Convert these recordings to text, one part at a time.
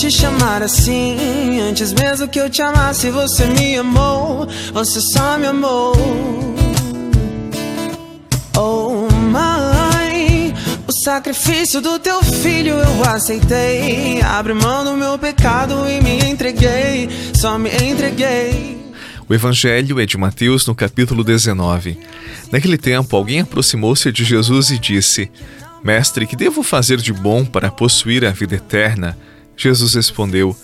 te chamar assim. Antes mesmo que eu te amasse, você me amou. Você só me amou. Oh, mãe, o sacrifício do teu filho eu aceitei. Abre mão do meu pecado e me entreguei. Só me entreguei. O Evangelho é de Mateus, no capítulo 19. Naquele tempo, alguém aproximou-se de Jesus e disse: Mestre, que devo fazer de bom para possuir a vida eterna? Jesus respondeu: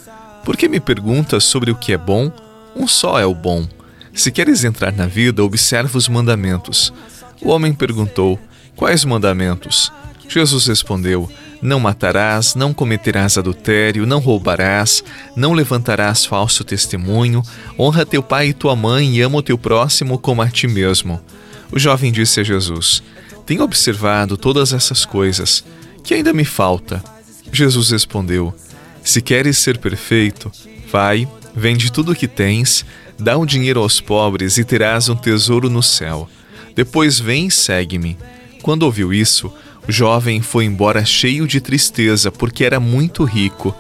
Por que me perguntas sobre o que é bom? Um só é o bom. Se queres entrar na vida, observa os mandamentos. O homem perguntou: Quais mandamentos? Jesus respondeu: não matarás, não cometerás adultério, não roubarás, não levantarás falso testemunho, honra teu pai e tua mãe e ama o teu próximo como a ti mesmo. O jovem disse a Jesus: Tenho observado todas essas coisas. Que ainda me falta? Jesus respondeu: Se queres ser perfeito, vai, vende tudo o que tens, dá o dinheiro aos pobres e terás um tesouro no céu. Depois vem e segue-me. Quando ouviu isso, o jovem foi embora cheio de tristeza, porque era muito rico.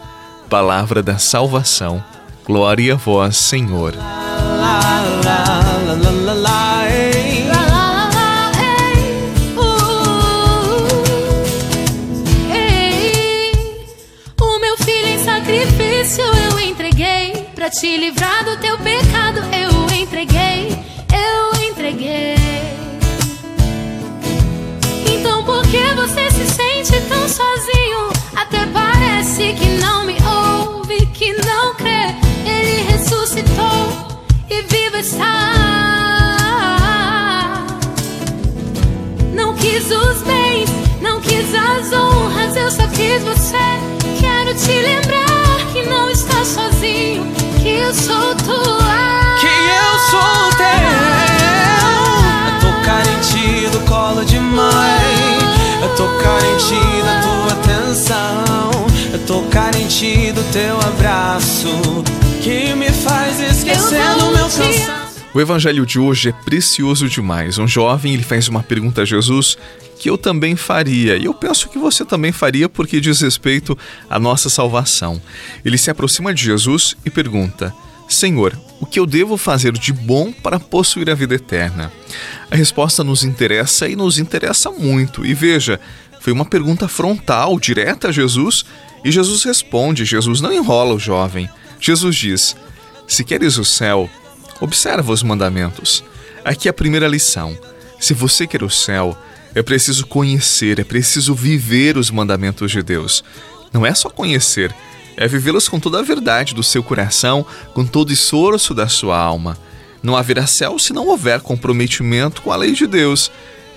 Palavra da salvação. Glória a vós, Senhor. Para te livrar do teu pecado. Eu entreguei, eu entreguei. que você se sente tão sozinho. Até parece que não eu sou tua. Que eu sou teu. Tocar em ti do colo de mãe é tocar em ti da tua atenção, é tocar em ti do teu abraço, que me faz esquecer do meu cansaço. O evangelho de hoje é precioso demais. Um jovem ele faz uma pergunta a Jesus que eu também faria, e eu penso que você também faria porque diz respeito à nossa salvação. Ele se aproxima de Jesus e pergunta: Senhor, o que eu devo fazer de bom para possuir a vida eterna? A resposta nos interessa e nos interessa muito. E veja, foi uma pergunta frontal, direta a Jesus, e Jesus responde. Jesus não enrola o jovem. Jesus diz: Se queres o céu, observa os mandamentos. Aqui a primeira lição. Se você quer o céu, é preciso conhecer, é preciso viver os mandamentos de Deus. Não é só conhecer, é vivê-los com toda a verdade do seu coração, com todo o esforço da sua alma. Não haverá céu se não houver comprometimento com a lei de Deus.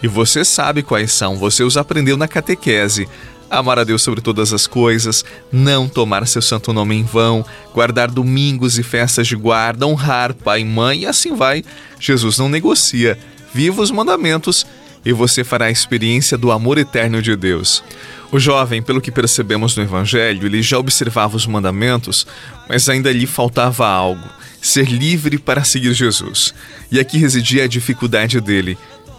E você sabe quais são, você os aprendeu na catequese. Amar a Deus sobre todas as coisas, não tomar seu santo nome em vão, guardar domingos e festas de guarda, honrar pai e mãe, e assim vai. Jesus não negocia. Viva os mandamentos e você fará a experiência do amor eterno de Deus. O jovem, pelo que percebemos no Evangelho, ele já observava os mandamentos, mas ainda lhe faltava algo: ser livre para seguir Jesus. E aqui residia a dificuldade dele.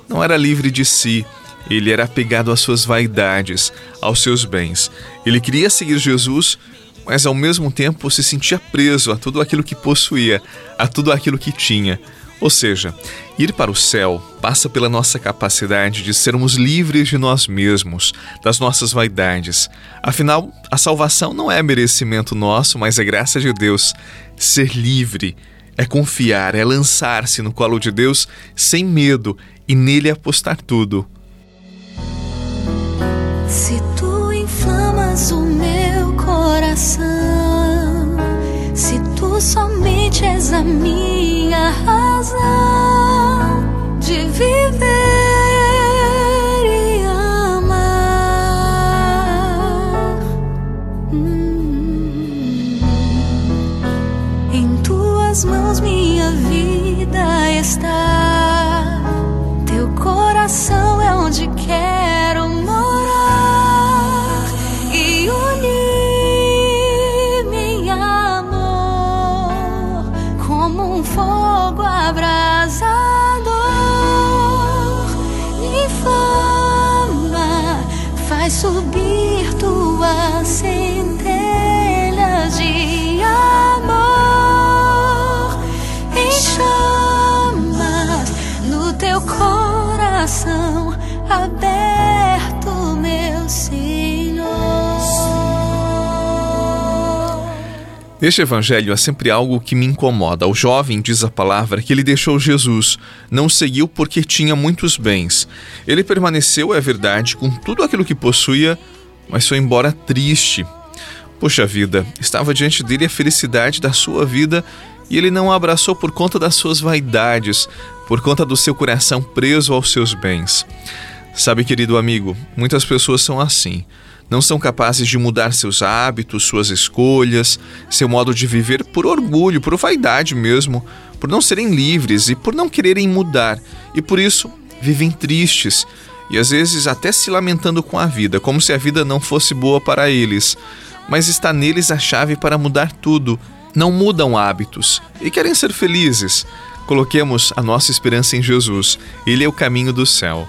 Não era livre de si, ele era apegado às suas vaidades, aos seus bens. Ele queria seguir Jesus, mas ao mesmo tempo se sentia preso a tudo aquilo que possuía, a tudo aquilo que tinha. Ou seja, ir para o céu passa pela nossa capacidade de sermos livres de nós mesmos, das nossas vaidades. Afinal, a salvação não é merecimento nosso, mas é graça de Deus. Ser livre é confiar, é lançar-se no colo de Deus sem medo e nele apostar tudo. Coração, se tu somente és a minha razão de viver e amar, hum, em tuas mãos minha vida está, teu coração é onde quero Neste evangelho há sempre algo que me incomoda. O jovem diz a palavra que ele deixou Jesus, não seguiu porque tinha muitos bens. Ele permaneceu, é verdade, com tudo aquilo que possuía, mas foi embora triste. Poxa vida, estava diante dele a felicidade da sua vida e ele não a abraçou por conta das suas vaidades, por conta do seu coração preso aos seus bens. Sabe, querido amigo, muitas pessoas são assim não são capazes de mudar seus hábitos, suas escolhas, seu modo de viver por orgulho, por vaidade mesmo, por não serem livres e por não quererem mudar, e por isso vivem tristes e às vezes até se lamentando com a vida, como se a vida não fosse boa para eles. Mas está neles a chave para mudar tudo. Não mudam hábitos e querem ser felizes. Coloquemos a nossa esperança em Jesus. Ele é o caminho do céu.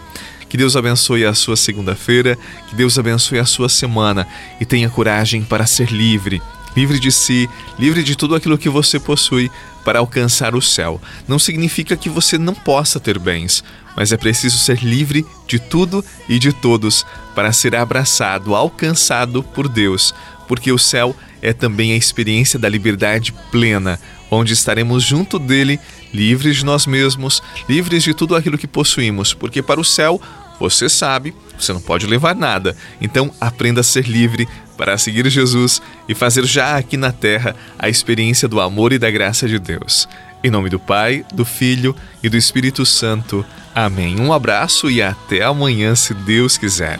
Que Deus abençoe a sua segunda-feira, que Deus abençoe a sua semana e tenha coragem para ser livre. Livre de si, livre de tudo aquilo que você possui para alcançar o céu. Não significa que você não possa ter bens, mas é preciso ser livre de tudo e de todos para ser abraçado, alcançado por Deus, porque o céu é também a experiência da liberdade plena, onde estaremos junto dele, livres de nós mesmos, livres de tudo aquilo que possuímos, porque para o céu você sabe, você não pode levar nada. Então aprenda a ser livre para seguir Jesus e fazer já aqui na terra a experiência do amor e da graça de Deus. Em nome do Pai, do Filho e do Espírito Santo. Amém. Um abraço e até amanhã, se Deus quiser.